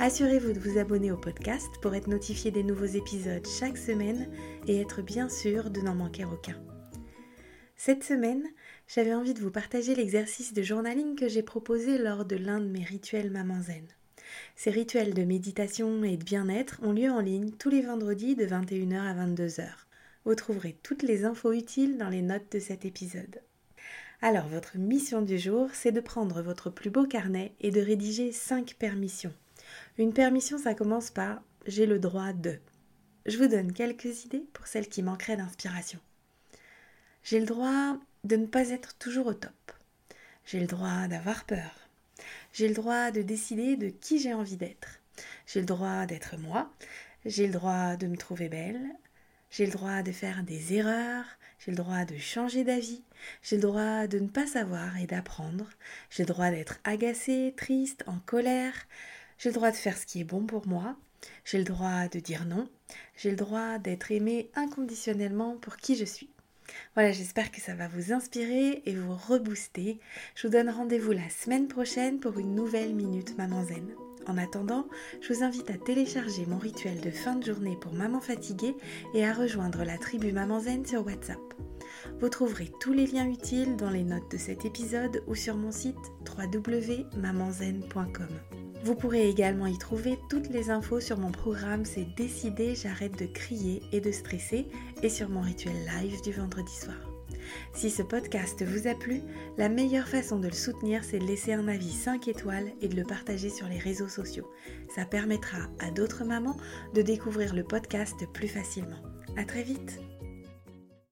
Assurez-vous de vous abonner au podcast pour être notifié des nouveaux épisodes chaque semaine et être bien sûr de n'en manquer aucun. Cette semaine, j'avais envie de vous partager l'exercice de journaling que j'ai proposé lors de l'un de mes rituels Maman Zen. Ces rituels de méditation et de bien-être ont lieu en ligne tous les vendredis de 21h à 22h. Vous trouverez toutes les infos utiles dans les notes de cet épisode. Alors, votre mission du jour, c'est de prendre votre plus beau carnet et de rédiger 5 permissions une permission, ça commence par j'ai le droit de. Je vous donne quelques idées pour celles qui manqueraient d'inspiration. J'ai le droit de ne pas être toujours au top. J'ai le droit d'avoir peur. J'ai le droit de décider de qui j'ai envie d'être. J'ai le droit d'être moi. J'ai le droit de me trouver belle. J'ai le droit de faire des erreurs. J'ai le droit de changer d'avis. J'ai le droit de ne pas savoir et d'apprendre. J'ai le droit d'être agacée, triste, en colère. J'ai le droit de faire ce qui est bon pour moi. J'ai le droit de dire non. J'ai le droit d'être aimé inconditionnellement pour qui je suis. Voilà, j'espère que ça va vous inspirer et vous rebooster. Je vous donne rendez-vous la semaine prochaine pour une nouvelle Minute Maman Zen. En attendant, je vous invite à télécharger mon rituel de fin de journée pour maman fatiguée et à rejoindre la tribu Maman Zen sur WhatsApp. Vous trouverez tous les liens utiles dans les notes de cet épisode ou sur mon site www.mamanzen.com. Vous pourrez également y trouver toutes les infos sur mon programme C'est décidé, j'arrête de crier et de stresser et sur mon rituel live du vendredi soir. Si ce podcast vous a plu, la meilleure façon de le soutenir, c'est de laisser un avis 5 étoiles et de le partager sur les réseaux sociaux. Ça permettra à d'autres mamans de découvrir le podcast plus facilement. À très vite!